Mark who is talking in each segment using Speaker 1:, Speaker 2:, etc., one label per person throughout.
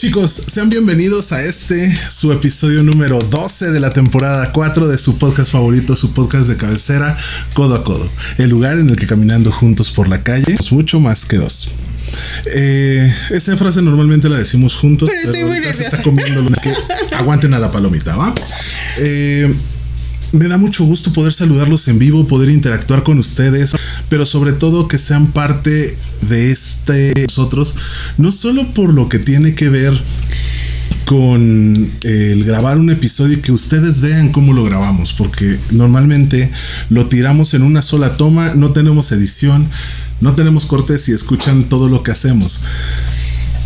Speaker 1: Chicos, sean bienvenidos a este, su episodio número 12 de la temporada 4 de su podcast favorito, su podcast de cabecera, Codo a Codo. El lugar en el que caminando juntos por la calle es mucho más que dos. Eh, esa frase normalmente la decimos juntos,
Speaker 2: pero, estoy muy nerviosa.
Speaker 1: está comiendo que aguanten a la palomita, ¿va? Eh, me da mucho gusto poder saludarlos en vivo, poder interactuar con ustedes, pero sobre todo que sean parte de este nosotros, no solo por lo que tiene que ver con el grabar un episodio y que ustedes vean cómo lo grabamos, porque normalmente lo tiramos en una sola toma, no tenemos edición, no tenemos cortes y escuchan todo lo que hacemos.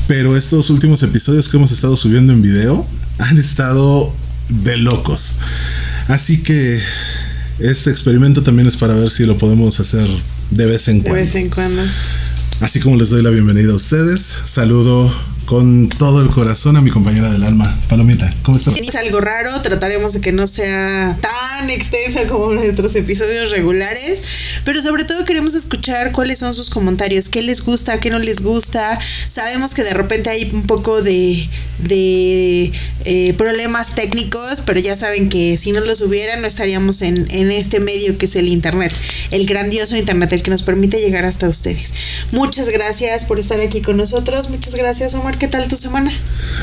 Speaker 1: Pero estos últimos episodios que hemos estado subiendo en video han estado de locos. Así que este experimento también es para ver si lo podemos hacer de vez en
Speaker 2: De
Speaker 1: cuando.
Speaker 2: vez en cuando.
Speaker 1: Así como les doy la bienvenida a ustedes, saludo con todo el corazón a mi compañera del alma, Palomita. ¿Cómo estás?
Speaker 2: Es algo raro, trataremos de que no sea tan extensa como nuestros episodios regulares, pero sobre todo queremos escuchar cuáles son sus comentarios, qué les gusta, qué no les gusta. Sabemos que de repente hay un poco de, eh, problemas técnicos, pero ya saben que si no los hubieran no estaríamos en, en este medio que es el Internet, el grandioso Internet, el que nos permite llegar hasta ustedes. Muchas gracias por estar aquí con nosotros, muchas gracias Omar, ¿qué tal tu semana?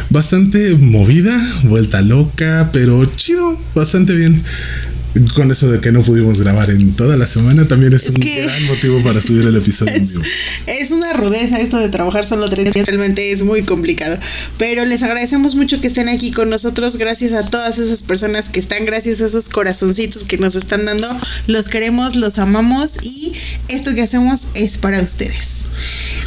Speaker 1: Bastante movida, vuelta loca, pero chido, bastante bien. Con eso de que no pudimos grabar en toda la semana, también es,
Speaker 2: Es
Speaker 1: un
Speaker 2: que-
Speaker 1: gran motivo para subir el episodio en
Speaker 2: Es,
Speaker 1: vivo.
Speaker 2: es una rudeza esto de trabajar solo tres días, realmente es muy complicado. Pero les agradecemos mucho que estén aquí con nosotros, gracias a todas esas personas que están, gracias a esos corazoncitos que nos están dando. Los queremos, los amamos y esto que hacemos es para ustedes.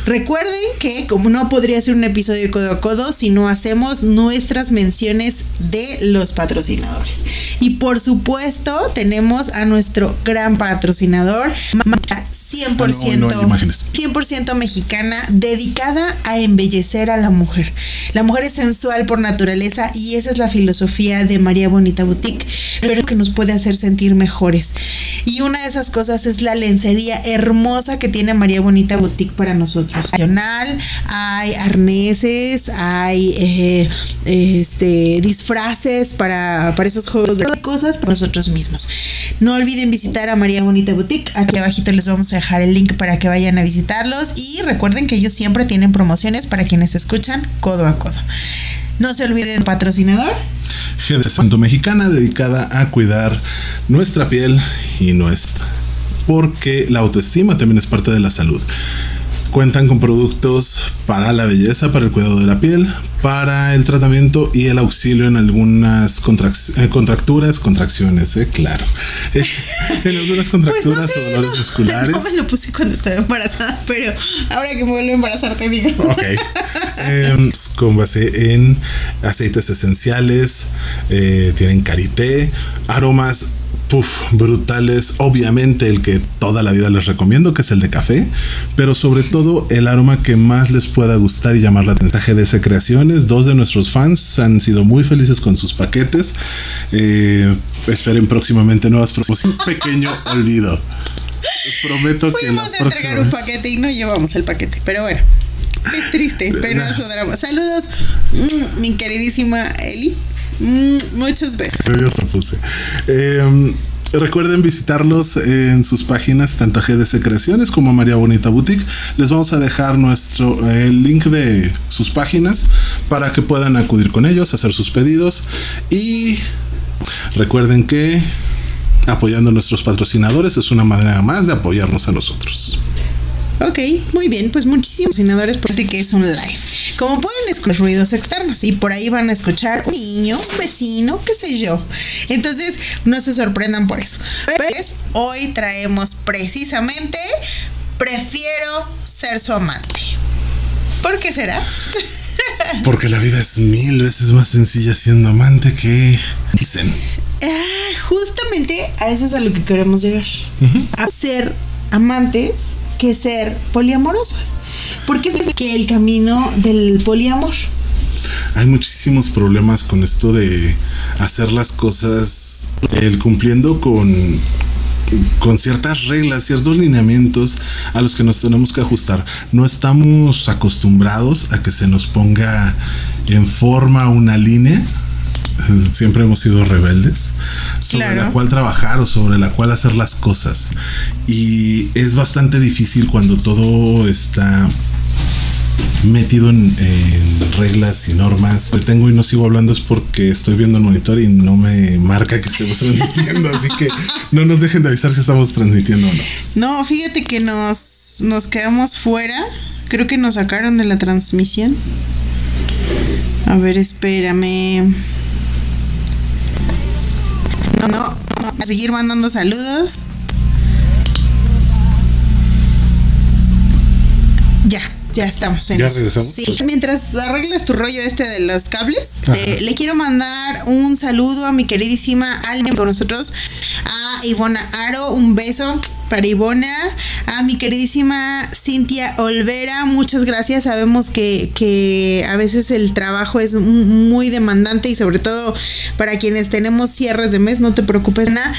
Speaker 2: Recuerden que como no podría ser un episodio codo a codo si no hacemos nuestras menciones de los patrocinadores. Y por supuesto tenemos a nuestro gran patrocinador, marca 100%
Speaker 1: Ah, no, no hay imágenes.
Speaker 2: 100% mexicana dedicada a embellecer a la mujer. La mujer es sensual por naturaleza y esa es la filosofía de María Bonita Boutique, pero que nos puede hacer sentir mejores. Y una de esas cosas es la lencería hermosa que tiene María Bonita Boutique para nosotros. Hay arneses, hay eh, este, disfraces para, para esos juegos de cosas para nosotros mismos. No olviden visitar a María Bonita Boutique. Aquí abajito les vamos a dejar el link para que vayan a visitarlos. Y recuerden que ellos siempre tienen promociones para quienes escuchan codo a codo. No se olviden patrocinador.
Speaker 1: GD Santo Mexicana dedicada a cuidar nuestra piel y nuestra. Porque la autoestima también es parte de la salud. Cuentan con productos para la belleza, para el cuidado de la piel, para el tratamiento y el auxilio en algunas contrac- eh, contracturas, contracciones, eh, claro. En algunas
Speaker 2: Pues no
Speaker 1: contracturas
Speaker 2: sé,
Speaker 1: o dolores
Speaker 2: no,
Speaker 1: musculares.
Speaker 2: no me lo puse cuando estaba embarazada, pero ahora que me vuelvo a embarazar te digo.
Speaker 1: Ok. Em, con base en aceites esenciales, eh, tienen karité, aromas puff, brutales. Obviamente el que toda la vida les recomiendo, que es el de café, pero sobre todo el aroma que más les pueda gustar y llamar la atención. GDS Creaciones, dos de nuestros fans han sido muy felices con sus paquetes. Eh, esperen próximamente nuevas promociones. Un pequeño olvido. Prometo que la
Speaker 2: Fuimos a entregar un paquete y no llevamos el paquete, pero bueno. Es triste, drama. Saludos, mm, mi queridísima Eli. Mm,
Speaker 1: nervioso puse. Eh, recuerden visitarlos en sus páginas, tanto GDC Creaciones como María Bonita Boutique. Les vamos a dejar nuestro el link de sus páginas para que puedan acudir con ellos, hacer sus pedidos. Y recuerden que apoyando a nuestros patrocinadores es una manera más de apoyarnos a nosotros.
Speaker 2: Ok, muy bien, pues muchísimos patrocinadores por ti que es un live. Como pueden escuchar ruidos externos y por ahí van a escuchar un niño, un vecino, qué sé yo. Entonces, no se sorprendan por eso. Pues, hoy traemos precisamente prefiero ser su amante. ¿Por qué será?
Speaker 1: Porque la vida es mil veces más sencilla siendo amante que dicen.
Speaker 2: Ah, justamente a eso es a lo que queremos llegar.
Speaker 1: Ujú.
Speaker 2: A ser amantes que ser poliamorosas. Porque es que el camino del poliamor.
Speaker 1: Hay muchísimos problemas con esto de hacer las cosas, el cumpliendo con con ciertas reglas, ciertos lineamientos a los que nos tenemos que ajustar. No estamos acostumbrados a que se nos ponga en forma una línea. Siempre hemos sido rebeldes sobre la cual trabajar o sobre la cual hacer las cosas. Y es bastante difícil cuando todo está metido en, reglas y normas. Le tengo y no sigo hablando es porque estoy viendo el monitor y no me marca que estemos transmitiendo, así que no nos dejen de avisar si estamos transmitiendo o no.
Speaker 2: No, fíjate que nos, nos quedamos fuera. Creo que nos sacaron de la transmisión. A ver, espérame. No, a seguir mandando saludos. Ya. Ya estamos
Speaker 1: en ¿Ya regresamos?
Speaker 2: Sí. Mientras arreglas tu rollo este de los cables, eh, le quiero mandar un saludo a mi queridísima alguien con nosotros, a Ivona Aro, un beso para Ivona, a mi queridísima Cintia Olvera, muchas gracias. Sabemos que, que, a veces el trabajo es muy demandante y sobre todo para quienes tenemos cierres de mes, no te preocupes nada.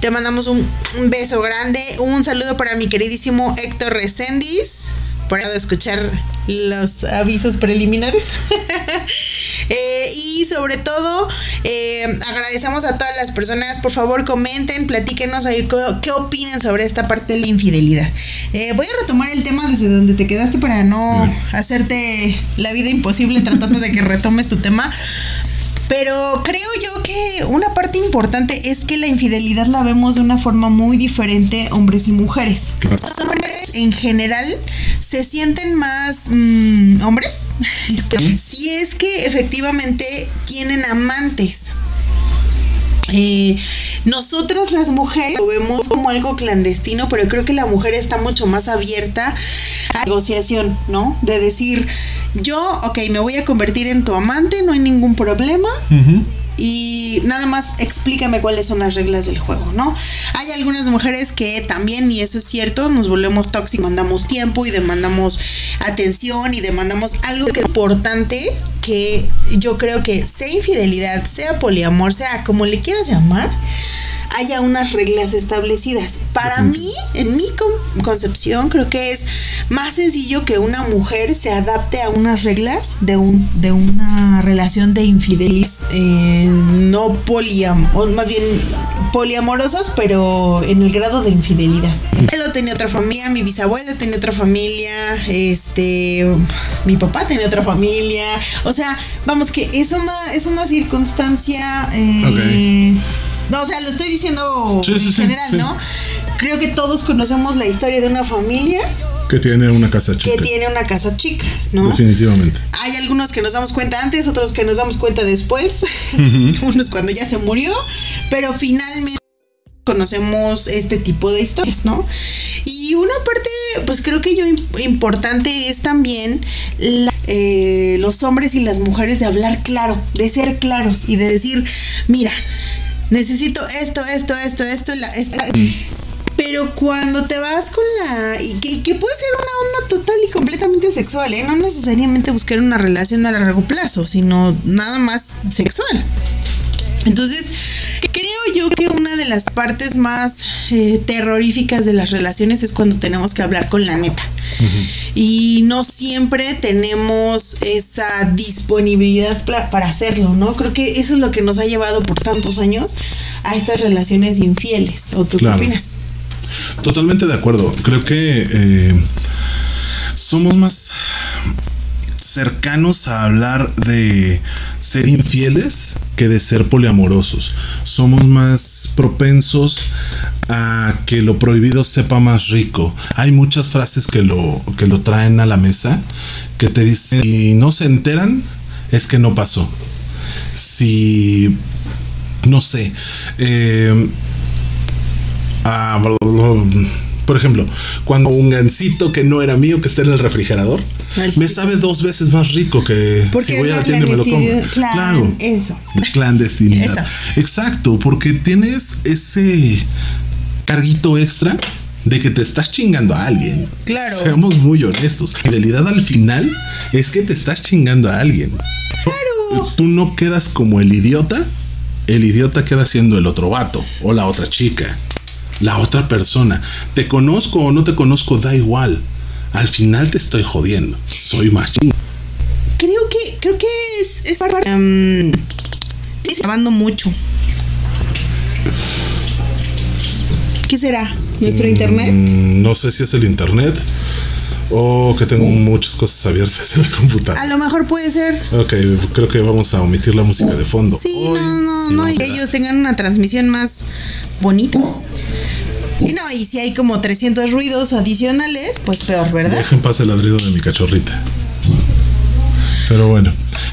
Speaker 2: Te mandamos un, beso grande, un saludo para mi queridísimo Héctor Recendis por escuchar los avisos preliminares. Sobre todo, eh, agradecemos a todas las personas. Por favor, comenten, platíquenos ahí qué, opinan sobre esta parte de la infidelidad. Eh, voy a retomar el tema desde donde te quedaste para no hacerte la vida imposible tratando de que retomes tu tema. Pero creo yo que una parte importante es que la infidelidad la vemos de una forma muy diferente hombres y mujeres. Los hombres en general se sienten más mm, hombres si es que efectivamente tienen amantes. Eh, nosotras las mujeres lo vemos como algo clandestino, pero creo que la mujer está mucho más abierta a negociación, ¿no? De decir, yo, ok, me voy a convertir en tu amante, no hay ningún problema y nada más explícame cuáles son las reglas del juego, ¿no? Hay algunas mujeres que también, y eso es cierto, nos volvemos tóxicos, mandamos tiempo y demandamos atención y demandamos algo que importante que yo creo que sea infidelidad, sea poliamor, sea como le quieras llamar, haya unas reglas establecidas. Para mí, en mi concepción, creo que es más sencillo que una mujer se adapte a unas reglas de, un, de una relación de infidelidad eh, no poliam, o más bien poliamorosas, pero en el grado de infidelidad. Él tenía otra familia, mi bisabuelo tenía otra familia, este, mi papá tenía otra familia, o sea, vamos que es una, es una circunstancia eh, no, o sea, lo estoy diciendo en general, ¿no? Creo que todos conocemos la historia de una familia
Speaker 1: que tiene una casa chica.
Speaker 2: Que tiene una casa chica, ¿no?
Speaker 1: Definitivamente.
Speaker 2: Hay algunos que nos damos cuenta antes, otros que nos damos cuenta después, unos cuando ya se murió, pero finalmente conocemos este tipo de historias, ¿no? Y una parte, pues creo que yo importante es también eh, los hombres y las mujeres de hablar claro, de ser claros y de decir, mira, necesito esto, esto, esto, esto, la, mm. Pero cuando te vas con la... Y que, puede ser una onda total y completamente sexual, ¿eh? No necesariamente buscar una relación a largo plazo, sino nada más sexual. Entonces, creo yo que una de las partes más eh, terroríficas de las relaciones es cuando tenemos que hablar con la neta. Y no siempre tenemos esa disponibilidad para hacerlo, ¿no? Creo que eso es lo que nos ha llevado por tantos años a estas relaciones infieles. ¿O tú qué opinas?
Speaker 1: Totalmente de acuerdo. Creo que eh, somos más cercanos a hablar de ser infieles que de ser poliamorosos. Somos más propensos a que lo prohibido sepa más rico. Hay muchas frases que lo, que lo traen a la mesa que te dicen, si no se enteran, es que no pasó. Si, no sé, eh, ah, por ejemplo, cuando un gansito que no era mío, que está en el refrigerador, me sabe dos veces más rico que si voy a la tienda y me lo como.
Speaker 2: Claro, eso.
Speaker 1: Clandestinidad. Exacto, porque tienes ese carguito extra de que te estás chingando a alguien.
Speaker 2: Claro.
Speaker 1: Seamos muy honestos. Fidelidad al final es que te estás chingando a alguien.
Speaker 2: Claro.
Speaker 1: Tú no quedas como el idiota, el idiota queda siendo el otro vato o la otra chica. La otra persona. Te conozco o no te conozco, da igual. Al final te estoy jodiendo. Soy machín.
Speaker 2: Creo que, creo que es, es um, grabando mucho. ¿Qué será? ¿Nuestro internet?
Speaker 1: Mm, no sé si es el internet o que tengo muchas cosas abiertas en la computadora.
Speaker 2: A lo mejor puede ser.
Speaker 1: Ok, creo que vamos a omitir la música de fondo.
Speaker 2: Sí,
Speaker 1: Hoy,
Speaker 2: no, no,
Speaker 1: y
Speaker 2: no. Y
Speaker 1: a-
Speaker 2: ellos tengan una transmisión más bonita. Y no, y si hay como 300 ruidos adicionales, pues peor, ¿verdad?
Speaker 1: Deja en paz el ladrido de mi cachorrita. Pero bueno.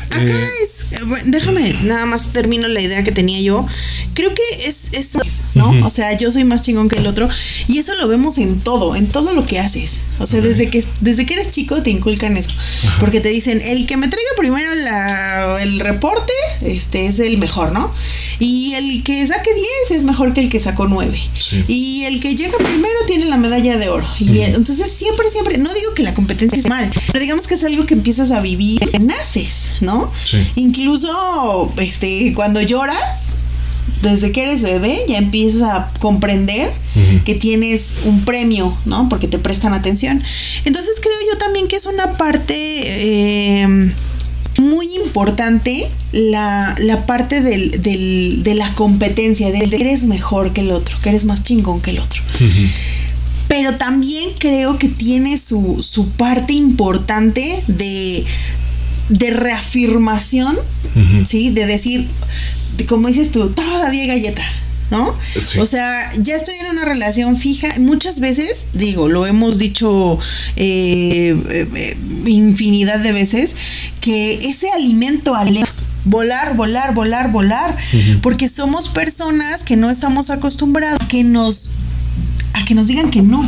Speaker 2: Acá
Speaker 1: eh,
Speaker 2: es, eh, bueno, déjame, nada más termino la idea que tenía yo. Creo que es, es ¿no? O sea, yo soy más chingón que el otro. Y eso lo vemos en todo, en todo lo que haces. O sea, desde que desde que eres chico te inculcan eso. Porque te dicen, el que me traiga primero la- el reporte, este es el mejor, ¿no? Y el que saque 10 es mejor que el que sacó 9.
Speaker 1: Sí.
Speaker 2: Y el que llega primero tiene la medalla de oro. Y entonces siempre, siempre, no digo que la competencia es mal, pero digamos que es algo que empiezas a vivir, que naces, ¿no?
Speaker 1: Sí.
Speaker 2: Incluso, este, cuando lloras, desde que eres bebé, ya empiezas a comprender que tienes un premio, ¿no? Porque te prestan atención. Entonces creo yo también que es una parte eh, muy importante la, la parte del, del- de la competencia, de que eres mejor que el otro, que eres más chingón que el otro. Pero también creo que tiene su, su parte importante de, de reafirmación. ¿sí? De decir, de- como dices tú, todavía hay galleta. ¿No?
Speaker 1: Sí.
Speaker 2: O sea, ya estoy en una relación fija. Muchas veces, digo, lo hemos dicho eh, eh, infinidad de veces, que ese alimento al volar, volar, volar, volar, porque somos personas que no estamos acostumbrados a que nos a que nos digan que no,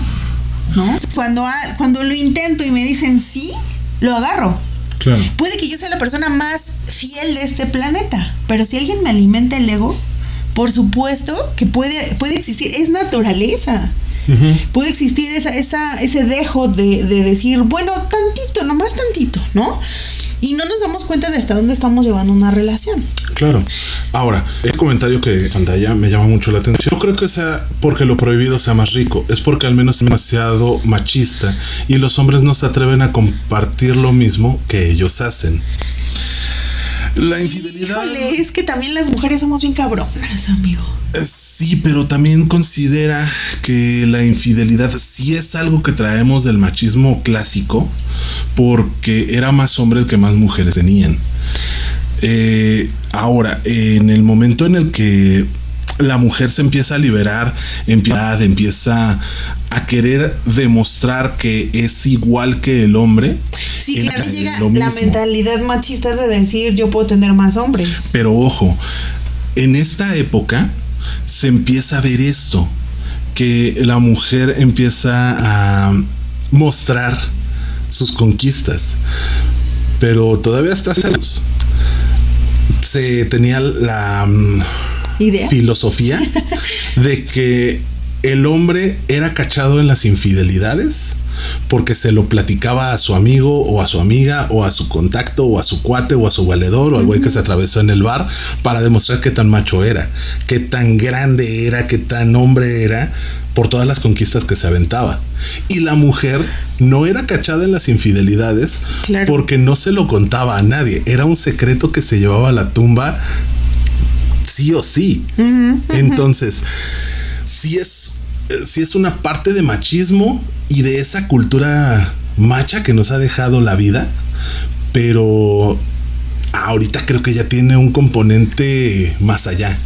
Speaker 2: ¿no? Cuando cuando lo intento y me dicen sí, lo agarro. Puede que yo sea la persona más fiel de este planeta, pero si alguien me alimenta el ego, por supuesto que puede, puede existir, es naturaleza. Puede existir esa, esa, ese dejo de, de decir, bueno, tantito, nomás tantito, ¿no? Y no nos damos cuenta de hasta dónde estamos llevando una relación.
Speaker 1: Claro. Ahora, el comentario que pantalla me llama mucho la atención. No creo que sea porque lo prohibido sea más rico, es porque al menos es demasiado machista y los hombres no se atreven a compartir lo mismo que ellos hacen. La infidelidad.
Speaker 2: Híjole, es que también las mujeres somos bien cabronas, amigo.
Speaker 1: Eh, Sí, pero también considera que la infidelidad sí es algo que traemos del machismo clásico, porque era más hombre el que más mujeres tenían. Eh, ahora, en el momento en el que la mujer se empieza a liberar, empieza, empieza a querer demostrar que es igual que el hombre,
Speaker 2: Sí, claro,
Speaker 1: la-
Speaker 2: llega la mentalidad machista de decir yo puedo tener más hombres.
Speaker 1: Pero ojo, en esta época se empieza a ver esto, que la mujer empieza a mostrar sus conquistas, pero todavía está lejos. Se tenía la mm,
Speaker 2: ¿Idea?
Speaker 1: filosofía de que el hombre era cachado en las infidelidades porque se lo platicaba a su amigo o a su amiga o a su contacto o a su cuate o a su valedor o al güey que se atravesó en el bar para demostrar qué tan macho era, qué tan grande era, qué tan hombre era por todas las conquistas que se aventaba. Y la mujer no era cachada en las infidelidades
Speaker 2: Claro.
Speaker 1: porque no se lo contaba a nadie, era un secreto que se llevaba a la tumba sí o sí. Entonces, si es, sí es una parte de machismo y de esa cultura macha que nos ha dejado la vida, pero ahorita creo que ya tiene un componente más allá.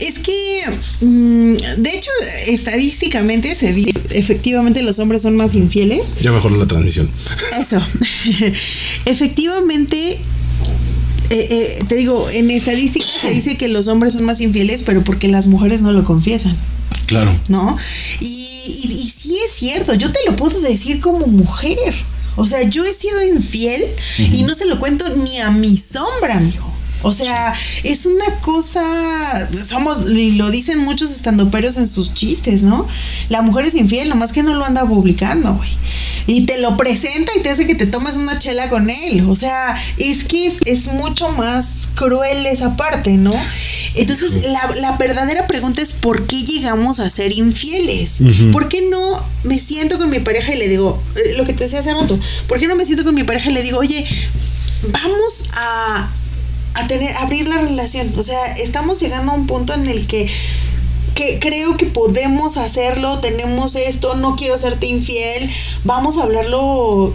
Speaker 2: Es que, mm, de hecho, estadísticamente se dice, efectivamente los hombres son más infieles.
Speaker 1: Ya mejoró la transmisión.
Speaker 2: Eso. efectivamente, eh, eh, te digo, en estadística se dice que los hombres son más infieles, pero porque las mujeres no lo confiesan.
Speaker 1: Claro.
Speaker 2: ¿no? Y, y, y sí es cierto, yo te lo puedo decir como mujer. O sea, yo he sido infiel y no se lo cuento ni a mi sombra, mijo. O sea, es una cosa, somos, y lo dicen muchos estandoperos en sus chistes, ¿no? La mujer es infiel, nomás que no lo anda publicando, güey. Y te lo presenta y te hace que te tomes una chela con él. O sea, es que es, es mucho más cruel esa parte, ¿no? Entonces, la, la, verdadera pregunta es ¿por qué llegamos a ser infieles? ¿Por qué no me siento con mi pareja y le digo, eh, lo que te decía hace rato, ¿por qué no me siento con mi pareja y le digo, oye, vamos a, a tener, abrir la relación? O sea, estamos llegando a un punto en el que que creo que podemos hacerlo, tenemos esto, no quiero serte infiel, vamos a hablarlo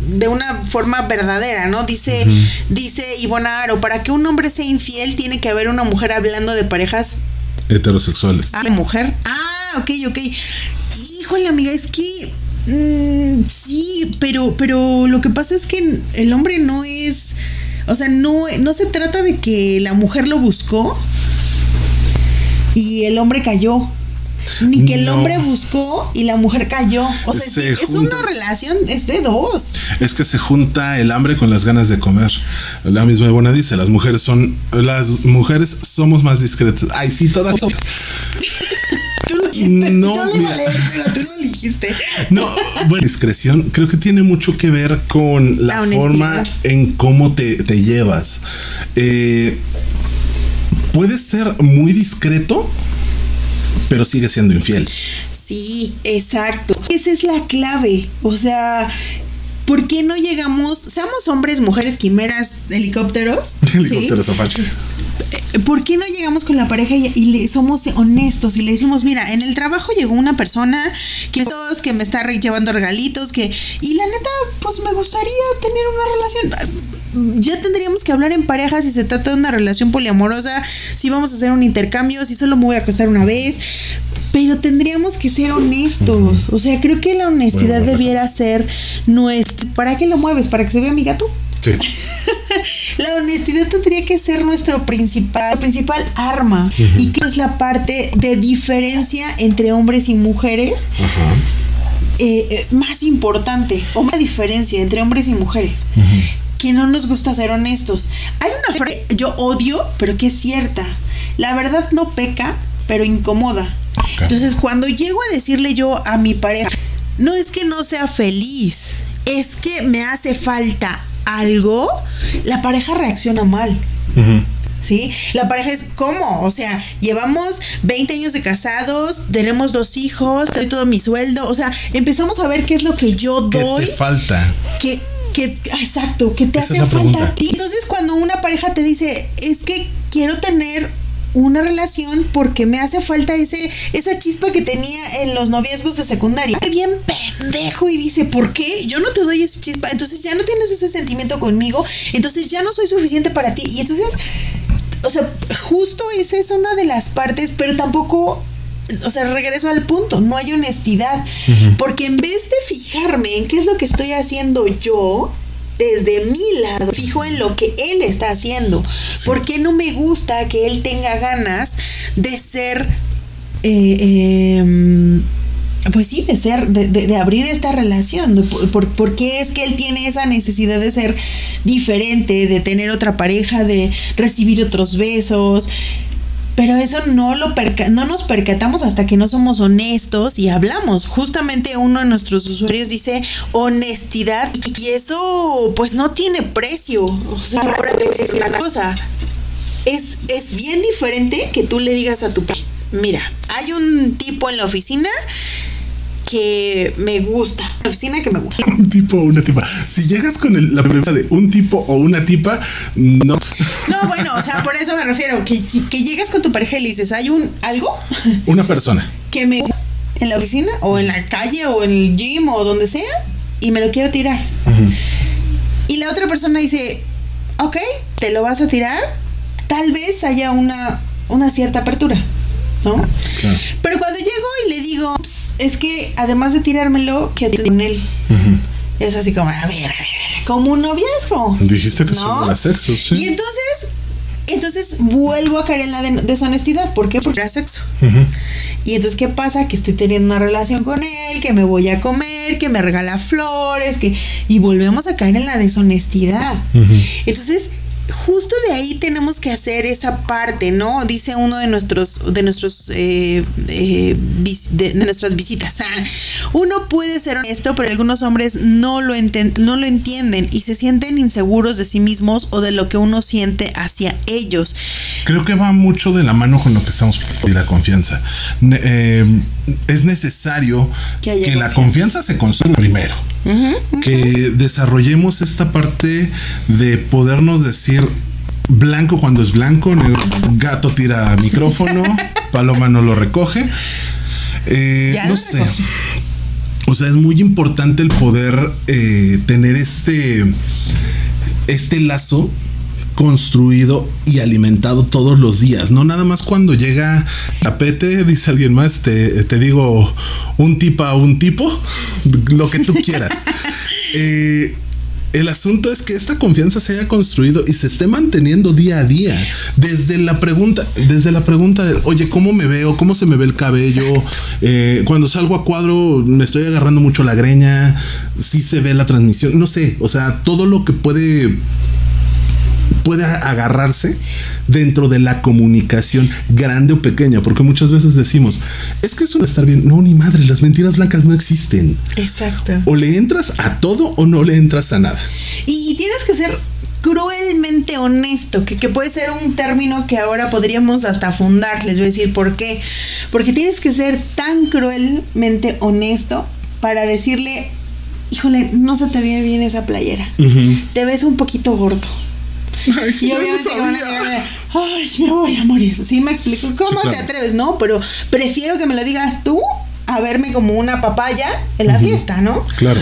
Speaker 2: de una forma verdadera, ¿no? Dice, dice Ivonne Aro, para que un hombre sea infiel tiene que haber una mujer hablando de parejas
Speaker 1: heterosexuales.
Speaker 2: Ah, mujer. Ah, ok, ok. Híjole, amiga, es que mm, sí, pero, pero lo que pasa es que el hombre no es, o sea, no, no se trata de que la mujer lo buscó y el hombre cayó. Ni que el hombre buscó y la mujer cayó. O sea, es una relación, es de dos.
Speaker 1: Es que se junta el hambre con las ganas de comer. La misma buena dice, las mujeres son, las mujeres somos más discretas. Ay, sí, todas.
Speaker 2: No, Yo lo leer, pero tú lo dijiste.
Speaker 1: No, bueno, discreción creo que tiene mucho que ver con la, forma en cómo te, te llevas. Eh, puedes ser muy discreto, pero sigue siendo infiel.
Speaker 2: Sí, exacto. Esa es la clave. O sea, ¿por qué no llegamos, seamos hombres, mujeres, quimeras, helicópteros?
Speaker 1: Helicópteros Apache.
Speaker 2: Eh, ¿Por qué no llegamos con la pareja y, le, somos honestos y le decimos, mira, en el trabajo llegó una persona que todos que me está llevando regalitos, que y la neta, pues me gustaría tener una relación ya tendríamos que hablar en pareja si se trata de una relación poliamorosa, si vamos a hacer un intercambio, si solo me voy a acostar una vez. Pero tendríamos que ser honestos. O sea, creo que la honestidad debiera ser nuestra. ¿Para qué lo mueves? ¿Para que se vea mi gato?
Speaker 1: Sí.
Speaker 2: la honestidad tendría que ser nuestro principal, principal arma. Y que es la parte de diferencia entre hombres y mujeres. Eh, eh, más importante, o una diferencia entre hombres y mujeres que no nos gusta ser honestos. Hay una frase que yo odio, pero que es cierta. La verdad no peca, pero incomoda. Entonces, cuando llego a decirle yo a mi pareja, no es que no sea feliz, es que me hace falta algo, la pareja reacciona mal. ¿Sí? La pareja es ¿cómo? O sea, llevamos 20 años de casados, tenemos dos hijos, doy todo mi sueldo, o sea, empezamos a ver qué es lo que yo doy.
Speaker 1: ¿Qué te falta?
Speaker 2: Que que, exacto, que te hace falta a ti. Entonces, cuando una pareja te dice, es que quiero tener una relación porque me hace falta ese esa chispa que tenía en los noviazgos de secundaria. Bien pendejo y dice, "¿Por qué? Yo no te doy esa chispa." Entonces ya no tienes ese sentimiento conmigo, entonces ya no soy suficiente para ti. Y entonces o sea, justo esa es una de las partes, pero tampoco o sea, regreso al punto, no hay honestidad. Porque en vez de fijarme en qué es lo que estoy haciendo yo, desde mi lado, fijo en lo que él está haciendo. Porque no me gusta que él tenga ganas de ser... Eh, em, pues sí, de ser, de, abrir esta relación. Por, por, qué es que él tiene esa necesidad de ser diferente, de tener otra pareja, de recibir otros besos? Pero eso no, lo no nos percatamos hasta que no somos honestos y hablamos. Justamente uno de nuestros usuarios dice honestidad y eso pues no tiene precio. O sea, ahora es una cosa. Es, es bien diferente que tú le digas a tu mira, hay un tipo en la oficina que me gusta. La oficina que me gusta.
Speaker 1: Un tipo o una tipa. Si llegas con la pregunta de un tipo o una tipa, no.
Speaker 2: No, bueno, o sea, por eso me refiero. Que, si, que llegas con tu pareja y le dices, hay un algo.
Speaker 1: Una persona.
Speaker 2: Que me en la oficina o en la calle o en el gym o donde sea y me lo quiero tirar. Y la otra persona dice, ok, te lo vas a tirar. Tal vez haya una, una cierta apertura. ¿no? Pero cuando llego y le digo, es que además de tirármelo, que con él. Es así como, a ver, a ver, como un noviazgo.
Speaker 1: Dijiste que ¿no? sexo,
Speaker 2: Y entonces, entonces vuelvo a caer en la deshonestidad. ¿Por qué? Porque era sexo. Y entonces, ¿qué pasa? Que estoy teniendo una relación con él, que me voy a comer, que me regala flores, que. Y volvemos a caer en la deshonestidad. Entonces, justo de ahí tenemos que hacer esa parte, ¿no? Dice uno de nuestros, de nuestros, eh, eh, de, nuestras visitas. Ah, uno puede ser honesto, pero algunos hombres no lo, no lo entienden y se sienten inseguros de sí mismos o de lo que uno siente hacia ellos.
Speaker 1: Creo que va mucho de la mano con lo que estamos y la confianza. Eh, es necesario que, la confianza se construya primero. Que desarrollemos esta parte de podernos decir blanco cuando es blanco, gato tira micrófono, paloma no lo recoge. Eh, no sé. O sea, es muy importante el poder eh, tener este, este lazo construido y alimentado todos los días, no nada más cuando llega tapete, dice alguien más, te, te digo un tipo a un tipo, lo que tú quieras. Eh, el asunto es que esta confianza se haya construido y se esté manteniendo día a día. Desde la pregunta, desde la pregunta de, oye, ¿cómo me veo? ¿Cómo se me ve el cabello? Eh, cuando salgo a cuadro, me estoy agarrando mucho la greña. Si se ve la transmisión. No sé. O sea, todo lo que puede puede agarrarse dentro de la comunicación grande o pequeña, porque muchas veces decimos, es que eso no estar bien. No, ni madre, las mentiras blancas no existen.
Speaker 2: Exacto.
Speaker 1: O le entras a todo o no le entras a nada.
Speaker 2: Y, tienes que ser cruelmente honesto, que, que, puede ser un término que ahora podríamos hasta fundar. Les voy a decir por qué. Porque tienes que ser tan cruelmente honesto para decirle, híjole, no se te ve bien esa playera. Te ves un poquito gordo y obviamente que van a llegar de, ay, me voy a morir. ¿Sí me explico? ¿Cómo te atreves? No, pero prefiero que me lo digas tú a verme como una papaya en la fiesta, ¿no?
Speaker 1: Claro.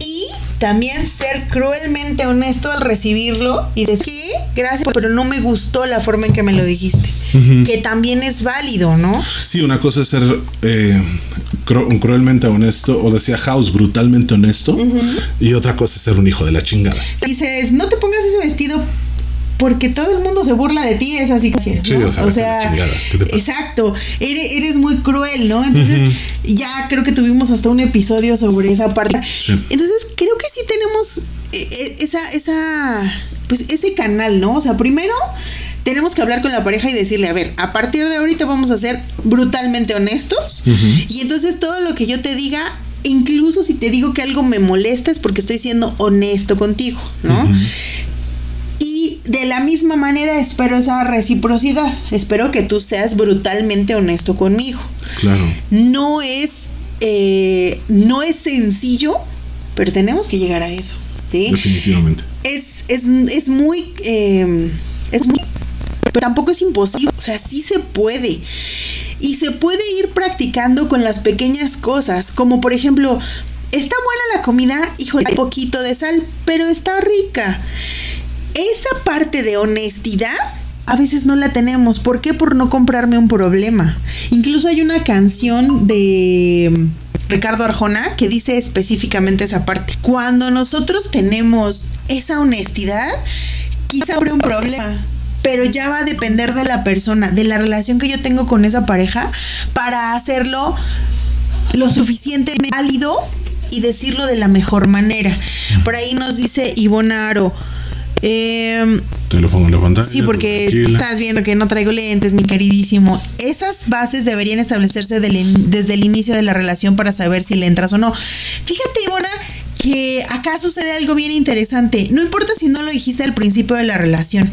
Speaker 2: Y también ser cruelmente honesto al recibirlo y decir, gracias, pero no me gustó la forma en que me lo dijiste. Que también es válido, ¿no?
Speaker 1: Sí, una cosa es ser eh, cruelmente honesto, o decía House, brutalmente honesto, y otra cosa es ser un hijo de la chingada.
Speaker 2: Dices, no te pongas ese vestido porque todo el mundo se burla de ti, es así que o sea, exacto, eres, muy cruel, ¿no? Entonces, ya creo que tuvimos hasta un episodio sobre esa parte. Entonces, creo que sí tenemos eh, eh, esa, esa, pues ese canal, ¿no? O sea, primero tenemos que hablar con la pareja y decirle, a ver, a partir de ahorita vamos a ser brutalmente honestos y entonces todo lo que yo te diga incluso si te digo que algo me molesta es porque estoy siendo honesto contigo, ¿no? Y de la misma manera espero esa reciprocidad. Espero que tú seas brutalmente honesto conmigo.
Speaker 1: Claro.
Speaker 2: No es, eh, no es sencillo, pero tenemos que llegar a eso.
Speaker 1: Definitivamente.
Speaker 2: Es, es, es muy... Eh, es muy pero tampoco es imposible, o sea, sí se puede. Y se puede ir practicando con las pequeñas cosas, como por ejemplo, está buena la comida, híjole, hay poquito de sal, pero está rica. Esa parte de honestidad a veces no la tenemos. ¿Por qué? Por no comprarme un problema. Incluso hay una canción de Ricardo Arjona que dice específicamente esa parte. Cuando nosotros tenemos esa honestidad, quizá habrá un problema pero ya va a depender de la persona, de la relación que yo tengo con esa pareja para hacerlo lo suficientemente válido y decirlo de la mejor manera. Por ahí nos dice Ivonne Aro.
Speaker 1: Eh, Te lo pongo en la pantalla.
Speaker 2: Sí, porque estás viendo que no traigo lentes, mi queridísimo. Esas bases deberían establecerse desde el inicio de la relación para saber si le entras o no. Fíjate, Ivona, que acá sucede algo bien interesante. No importa si no lo dijiste al principio de la relación.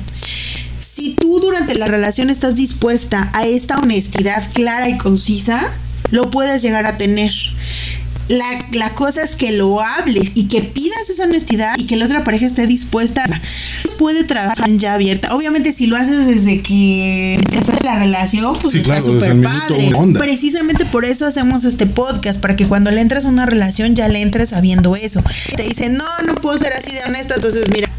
Speaker 2: Si tú durante la relación estás dispuesta a esta honestidad clara y concisa, lo puedes llegar a tener. La, cosa es que lo hables y que pidas esa honestidad y que la otra pareja esté dispuesta. Puede trabajar ya abierta. Obviamente, si lo haces desde que empezaste la relación, pues está súper padre. Precisamente por eso hacemos este podcast, para que cuando le entres a una relación ya le entres sabiendo eso. Te dicen, no, no puedo ser así de honesto, entonces mira,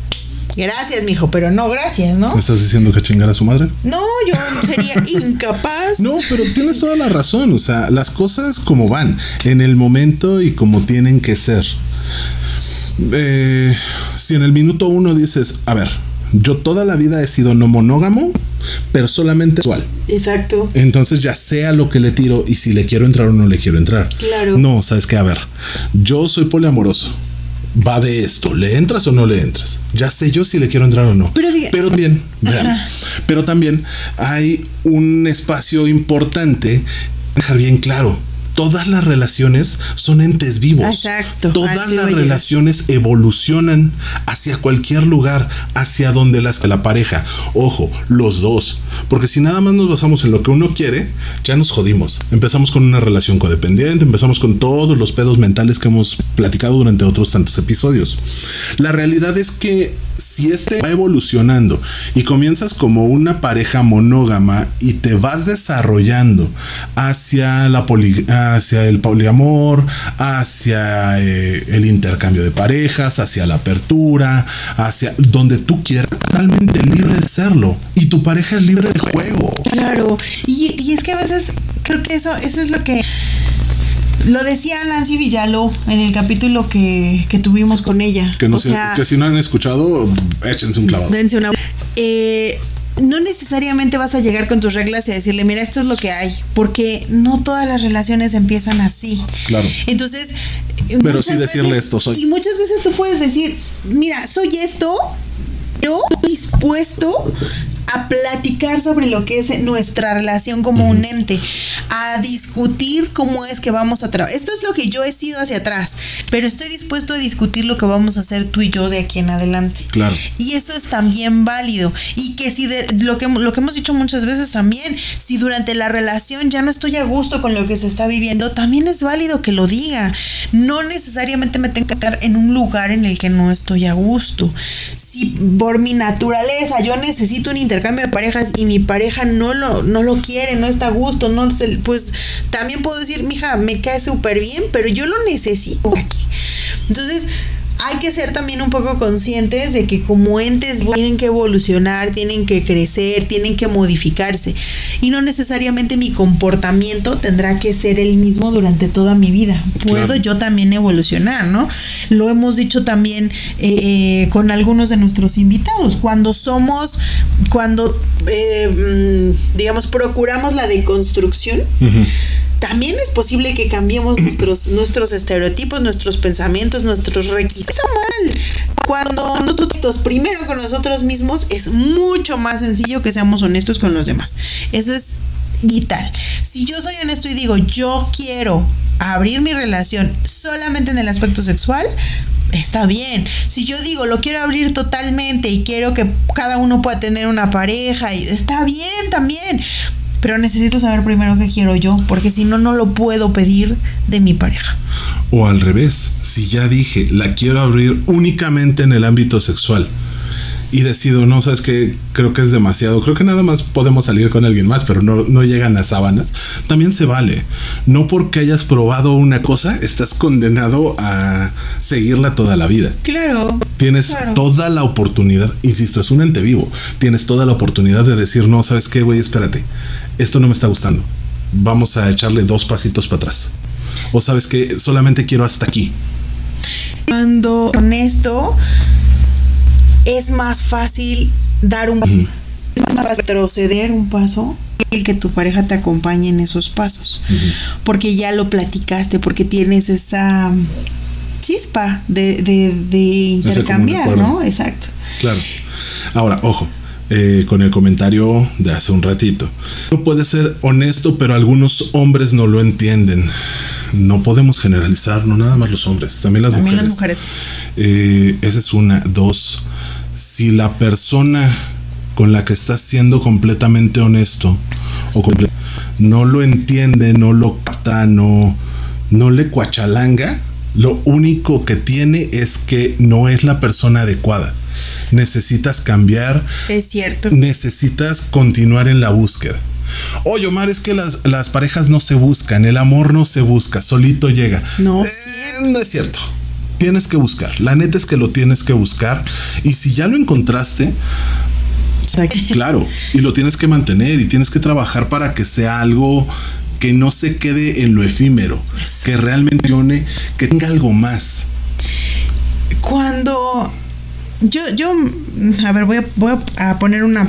Speaker 2: Gracias, mijo, pero no gracias, ¿no?
Speaker 1: ¿Me estás diciendo que chingara a su madre?
Speaker 2: No, yo sería incapaz.
Speaker 1: No, pero tienes toda la razón. O sea, las cosas como van, en el momento y como tienen que ser. Eh, si en el minuto uno dices, a ver, yo toda la vida he sido no monógamo, pero solamente sexual.
Speaker 2: Exacto.
Speaker 1: Entonces ya sea lo que le tiro y si le quiero entrar o no le quiero entrar.
Speaker 2: Claro.
Speaker 1: No, sabes qué, a ver, yo soy poliamoroso va de esto. ¿Le entras o no le entras? Ya sé yo si le quiero entrar o no.
Speaker 2: Pero,
Speaker 1: también, vean, pero también hay un espacio importante dejar bien claro. Todas las relaciones son entes vivos.
Speaker 2: Exacto,
Speaker 1: Todas las relaciones evolucionan hacia cualquier lugar, hacia donde las, la pareja. Ojo, los dos. Porque si nada más nos basamos en lo que uno quiere, ya nos jodimos. Empezamos con una relación codependiente, empezamos con todos los pedos mentales que hemos platicado durante otros tantos episodios. La realidad es que si este va evolucionando y comienzas como una pareja monógama y te vas desarrollando hacia la poli- hacia el poliamor, hacia eh, el intercambio de parejas, hacia la apertura, hacia donde tú quieras, totalmente libre de serlo y tu pareja es libre de juego.
Speaker 2: Claro, y, y es que a veces creo que eso, eso es lo que lo decía Nancy Villalo en el capítulo que, que tuvimos con ella.
Speaker 1: Que, no
Speaker 2: o
Speaker 1: se-
Speaker 2: sea,
Speaker 1: que si no han escuchado, échense un clavado.
Speaker 2: dense una. Eh, no necesariamente vas a llegar con tus reglas y a decirle, mira, esto es lo que hay, porque no todas las relaciones empiezan así.
Speaker 1: Claro.
Speaker 2: Entonces,
Speaker 1: Pero sí decirle
Speaker 2: veces-
Speaker 1: esto soy.
Speaker 2: Y muchas veces tú puedes decir, mira, soy esto, pero dispuesto a platicar sobre lo que es nuestra relación como un ente, a discutir cómo es que vamos a trabajar. Esto es lo que yo he sido hacia atrás, pero estoy dispuesto a discutir lo que vamos a hacer tú y yo de aquí en adelante.
Speaker 1: Claro.
Speaker 2: Y eso es también válido. Y que si de, lo, que, lo que hemos dicho muchas veces también, si durante la relación ya no estoy a gusto con lo que se está viviendo, también es válido que lo diga. No necesariamente me tengo que quedar en un lugar en el que no estoy a gusto. Si por mi naturaleza yo necesito un intercambio de parejas y mi pareja no lo, no lo quiere, no está a gusto, no se- pues también puedo decir, mija, me cae súper bien, pero yo lo necesito. Entonces, hay que ser también un poco conscientes de que como entes tienen que evolucionar, tienen que crecer, tienen que modificarse. Y no necesariamente mi comportamiento tendrá que ser el mismo durante toda mi vida. Puedo
Speaker 1: Claro.
Speaker 2: yo también evolucionar, ¿no? Lo hemos dicho también eh, eh, con algunos de nuestros invitados. Cuando somos, cuando, eh, mm, digamos, procuramos la deconstrucción,
Speaker 1: Ujú.
Speaker 2: También es posible que cambiemos nuestros, nuestros estereotipos, nuestros pensamientos, nuestros requisitos. Está mal. Cuando nosotros primero con nosotros mismos es mucho más sencillo que seamos honestos con los demás. Eso es vital. Si yo soy honesto y digo, yo quiero abrir mi relación solamente en el aspecto sexual, está bien. Si yo digo, lo quiero abrir totalmente y quiero que cada uno pueda tener una pareja, está bien también. Pero necesito saber primero qué quiero yo, porque si no, no lo puedo pedir de mi pareja.
Speaker 1: O al revés, si ya dije, la quiero abrir únicamente en el ámbito sexual y decido, no, sabes que creo que es demasiado, creo que nada más podemos salir con alguien más, pero no, no llegan a sábanas, también se vale. No porque hayas probado una cosa, estás condenado a seguirla toda la vida.
Speaker 2: Claro.
Speaker 1: Tienes
Speaker 2: Claro.
Speaker 1: toda la oportunidad, insisto, es un ente vivo. Tienes toda la oportunidad de decir, no, ¿sabes qué, güey? Espérate, esto no me está gustando. Vamos a echarle dos pasitos para atrás. O sabes que solamente quiero hasta aquí.
Speaker 2: Cuando honesto, es más fácil dar un
Speaker 1: Ujú.
Speaker 2: es más fácil retroceder un paso el que tu pareja te acompañe en esos pasos. Porque ya lo platicaste, porque tienes esa chispa de, de, de intercambiar. ¿no? Exacto.
Speaker 1: Claro. Ahora, ojo, eh, con el comentario de hace un ratito. No puede ser honesto, pero algunos hombres no lo entienden. No podemos generalizar, no nada más los hombres, también las
Speaker 2: También
Speaker 1: mujeres.
Speaker 2: las mujeres.
Speaker 1: Eh, esa es una. Dos, si la persona con la que estás siendo completamente honesto o comple- no lo entiende, no lo capta, no, no le cuachalanga, lo único que tiene es que no es la persona adecuada. Necesitas cambiar,
Speaker 2: Es cierto.
Speaker 1: necesitas continuar en la búsqueda. Oye, Omar, es que las, las parejas no se buscan, el amor no se busca, solito llega.
Speaker 2: No.
Speaker 1: Eh, no es cierto. Tienes que buscar. La neta es que lo tienes que buscar. Y si ya lo encontraste, claro, y lo tienes que mantener y tienes que trabajar para que sea algo que no se quede en lo efímero, que realmente que tenga algo más.
Speaker 2: Cuando yo, yo, a ver, voy a, voy a poner una,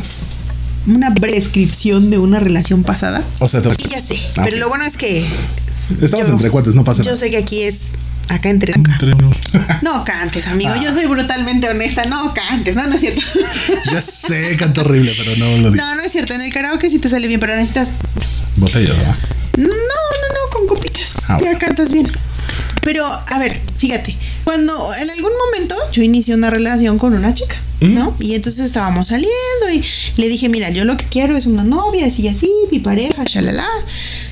Speaker 2: una breve descripción de una relación pasada.
Speaker 1: O sea, te-
Speaker 2: Y ya sé,
Speaker 1: Ah,
Speaker 2: pero lo bueno es que
Speaker 1: estamos
Speaker 2: yo-
Speaker 1: entre cuates, no pasa
Speaker 2: yo
Speaker 1: nada.
Speaker 2: sé que aquí es Acá entre.
Speaker 1: Entre uno.
Speaker 2: No cantes, amigo.
Speaker 1: Ah.
Speaker 2: Yo soy brutalmente honesta. No cantes. No, no es cierto.
Speaker 1: ya sé, canto horrible, pero no lo digo.
Speaker 2: No, no es cierto. En el karaoke sí te sale bien, pero necesitas.
Speaker 1: Botella, ¿verdad?
Speaker 2: No, no, no, con copitas.
Speaker 1: Ah,
Speaker 2: ya
Speaker 1: bueno.
Speaker 2: cantas bien. Pero, a ver, fíjate. Cuando en algún momento yo inicié una relación con una chica,
Speaker 1: ¿Mm?
Speaker 2: ¿no? Y entonces estábamos saliendo y le dije, mira, yo lo que quiero es una novia, así y así, mi pareja, shalala.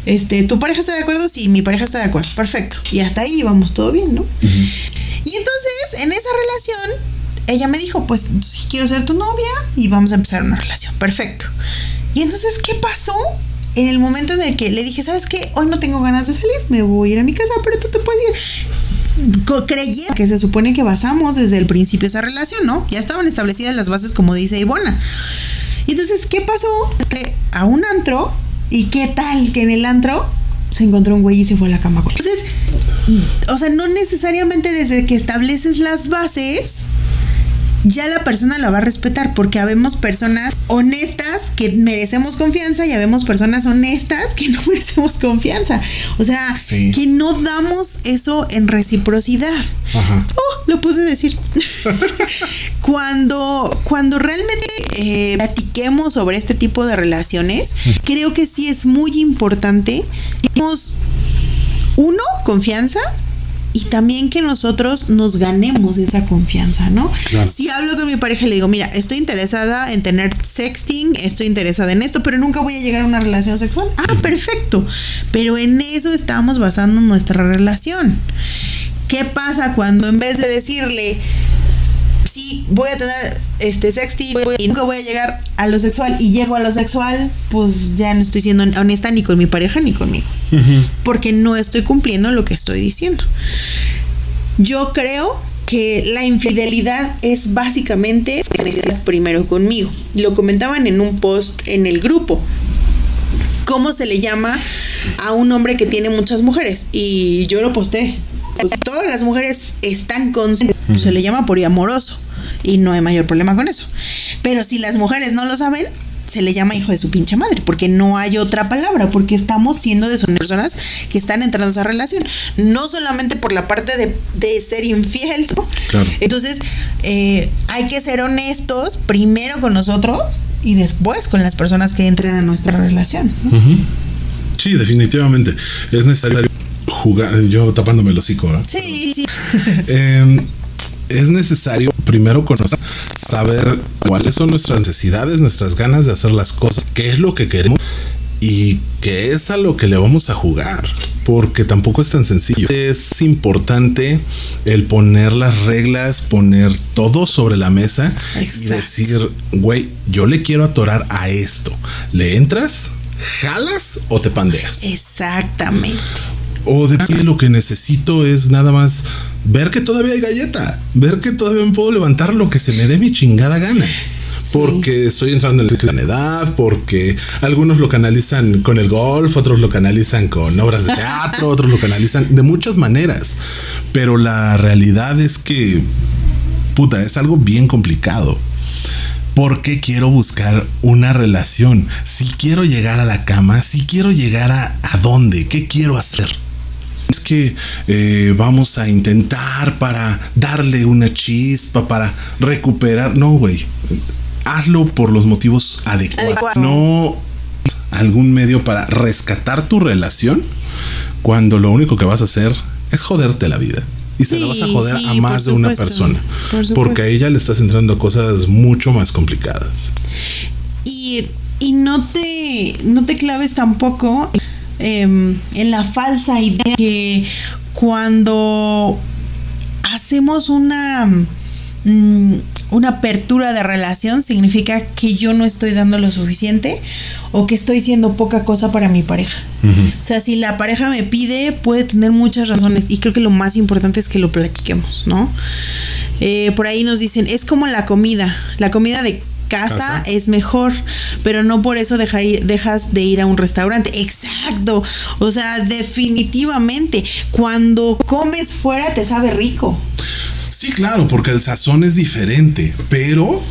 Speaker 2: Este, ¿tu pareja está de acuerdo? Sí, mi pareja está de acuerdo. Perfecto. Y hasta ahí íbamos todo bien, ¿no? Y entonces, en esa relación, ella me dijo, pues quiero ser tu novia y vamos a empezar una relación. Perfecto. Y entonces, ¿qué pasó? En el momento en el que le dije, ¿sabes qué? Hoy no tengo ganas de salir, me voy a ir a mi casa, pero tú te puedes ir. Creyendo que se supone que basamos desde el principio esa relación, ¿no? Ya estaban establecidas las bases, como dice Ivona. Y entonces, ¿qué pasó? Que a un antro, ¿y qué tal que en el antro se encontró un güey y se fue a la cama con él? Entonces, o sea, no necesariamente desde que estableces las bases, ya la persona la va a respetar, porque habemos personas honestas que merecemos confianza y habemos personas honestas que no merecemos confianza. O sea,
Speaker 1: Sí.
Speaker 2: que no damos eso en reciprocidad.
Speaker 1: Ajá.
Speaker 2: Oh, lo pude decir. cuando, cuando realmente eh, platiquemos sobre este tipo de relaciones, creo que sí es muy importante que uno, confianza. Y también que nosotros nos ganemos esa confianza, ¿no?
Speaker 1: Claro.
Speaker 2: Si hablo con mi pareja y le digo, mira, estoy interesada en tener sexting, estoy interesada en esto, pero nunca voy a llegar a una relación sexual. Ah, perfecto. Pero en eso estamos basando nuestra relación. ¿Qué pasa cuando en vez de decirle, voy a tener este sexting y nunca voy a llegar a lo sexual y llego a lo sexual, pues ya no estoy siendo honesta ni con mi pareja ni conmigo, porque no estoy cumpliendo lo que estoy diciendo. Yo creo que la infidelidad es básicamente primero conmigo. Lo comentaban en un post en el grupo. ¿Cómo se le llama a un hombre que tiene muchas mujeres? Y yo lo posté. Pues, todas las mujeres están conscientes. Se le llama poliamoroso. Y no hay mayor problema con eso. Pero si las mujeres no lo saben, se le llama hijo de su pinche madre, porque no hay otra palabra, porque estamos siendo de son personas que están entrando a esa relación, no solamente por la parte de, de ser infiel, ¿no?
Speaker 1: Claro.
Speaker 2: Entonces, eh, hay que ser honestos primero con nosotros y después con las personas que entren a nuestra relación.
Speaker 1: Sí, definitivamente. Es necesario jugar. Yo tapándome el hocico, ¿verdad?
Speaker 2: Sí, sí.
Speaker 1: Eh, es necesario primero conocer, saber cuáles son nuestras necesidades, nuestras ganas de hacer las cosas, qué es lo que queremos y qué es a lo que le vamos a jugar. Porque tampoco es tan sencillo. Es importante el poner las reglas, poner todo sobre la mesa y decir, güey, yo le quiero atorar a esto. ¿Le entras? ¿Jalas o te pandeas?
Speaker 2: Exactamente.
Speaker 1: O de ti lo que necesito es nada más ver que todavía hay galleta, ver que todavía me puedo levantar lo que se me dé mi chingada gana. Porque estoy entrando en la edad, porque algunos lo canalizan con el golf, otros lo canalizan con obras de teatro, otros lo canalizan de muchas maneras. Pero la realidad es que, puta, es algo bien complicado. ¿Por qué quiero buscar una relación? Si quiero llegar a la cama, si quiero llegar a, a dónde, ¿qué quiero hacer? Es que eh, vamos a intentar para darle una chispa, para recuperar. No, güey. Hazlo por los motivos adecuados.
Speaker 2: Adecuado.
Speaker 1: No algún medio para rescatar tu relación cuando lo único que vas a hacer es joderte la vida. Y se la vas a joder
Speaker 2: sí,
Speaker 1: a más de una persona.
Speaker 2: por.
Speaker 1: Porque a ella le estás entrando a cosas mucho más complicadas.
Speaker 2: Y, y no te no te claves tampoco em, en la falsa idea que cuando hacemos una mm, una apertura de relación significa que yo no estoy dando lo suficiente o que estoy siendo poca cosa para mi pareja. O sea, si la pareja me pide, puede tener muchas razones y creo que lo más importante es que lo platiquemos, ¿no? Eh, por ahí nos dicen, es como la comida, la comida de casa,
Speaker 1: Casa.
Speaker 2: es mejor, pero no por eso deja ir- dejas de ir a un restaurante. Exacto, o sea, definitivamente, cuando comes fuera te sabe rico.
Speaker 1: Sí, claro, porque el sazón es diferente, pero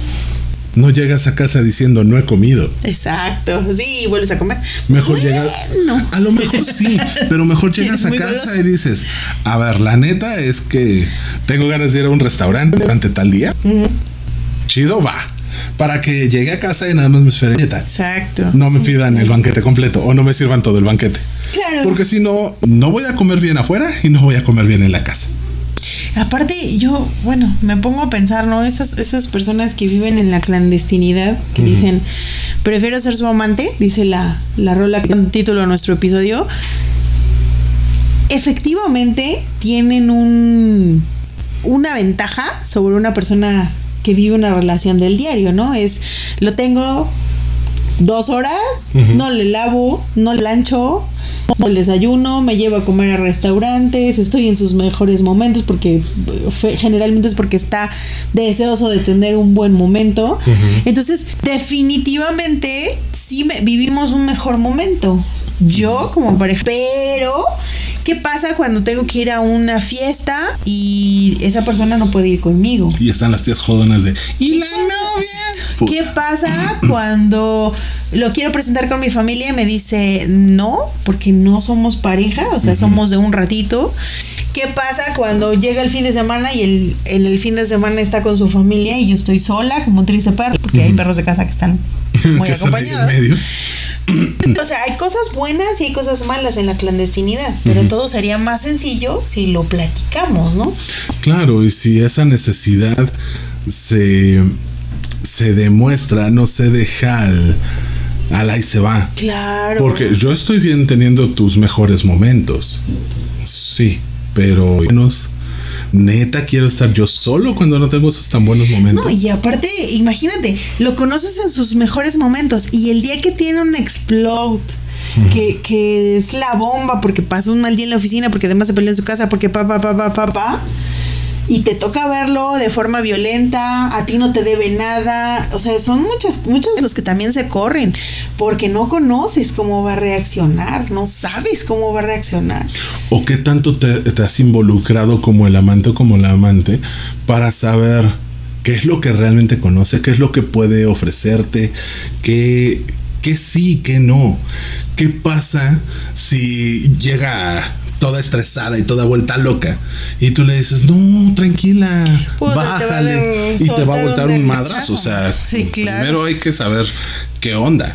Speaker 1: no llegas a casa diciendo no he comido.
Speaker 2: Exacto, sí, vuelves a comer.
Speaker 1: Mejor llegas. A lo mejor sí, pero mejor llegas a casa y dices, a ver, la neta es que tengo ganas de ir a un restaurante durante tal día. Chido, va para que llegue a casa y nada más me espere
Speaker 2: Exacto.
Speaker 1: No me pidan el banquete completo o no me sirvan todo el banquete.
Speaker 2: Claro.
Speaker 1: Porque si no, no voy a comer bien afuera y no voy a comer bien en la casa.
Speaker 2: Aparte, yo, bueno, me pongo a pensar, ¿no? Esas, esas personas que viven en la clandestinidad, que dicen, prefiero ser su amante, dice la, la rola que título a nuestro episodio, efectivamente tienen un, una ventaja sobre una persona que vive una relación del diario, ¿no? Es, lo tengo dos horas, no le lavo, no lancho, el desayuno, me llevo a comer a restaurantes, estoy en sus mejores momentos porque generalmente es porque está deseoso de tener un buen momento. Entonces, definitivamente sí me, vivimos un mejor momento. Yo como pareja, pero ¿Qué pasa cuando tengo que ir a una fiesta y esa persona no puede ir conmigo?
Speaker 1: Y están las tías jodonas de ¿y la novia?
Speaker 2: ¿Qué pasa cuando lo quiero presentar con mi familia y me dice no, porque no somos pareja, o sea, somos de un ratito? ¿Qué pasa cuando llega el fin de semana y el, en el fin de semana está con su familia y yo estoy sola como un triste perro? Porque hay perros de casa que están muy acompañados. O sea, hay cosas buenas y hay cosas malas en la clandestinidad, pero todo sería más sencillo si lo platicamos, ¿no?
Speaker 1: Claro, y si esa necesidad se, se demuestra, no se deja al, al ahí se va.
Speaker 2: Claro.
Speaker 1: Porque yo estoy bien teniendo tus mejores momentos. Sí, pero menos neta quiero estar yo solo cuando no tengo esos tan buenos momentos.
Speaker 2: No, y aparte, imagínate, lo conoces en sus mejores momentos y el día que tiene un explode. Que, que, es la bomba porque pasó un mal día en la oficina, porque además se peleó en su casa, porque pa, pa, pa, pa, pa, pa y te toca verlo de forma violenta, a ti no te debe nada, o sea, son muchas, muchos de los que también se corren, porque no conoces cómo va a reaccionar, no sabes cómo va a reaccionar.
Speaker 1: O qué tanto te, te has involucrado como el amante o como la amante para saber qué es lo que realmente conoce, qué es lo que puede ofrecerte, qué, qué sí, qué no. ¿Qué pasa si llega estresada y toda vuelta loca. Y tú le dices, no, tranquila, bájale. y te va a voltar un madrazo. O sea, primero hay que saber qué onda.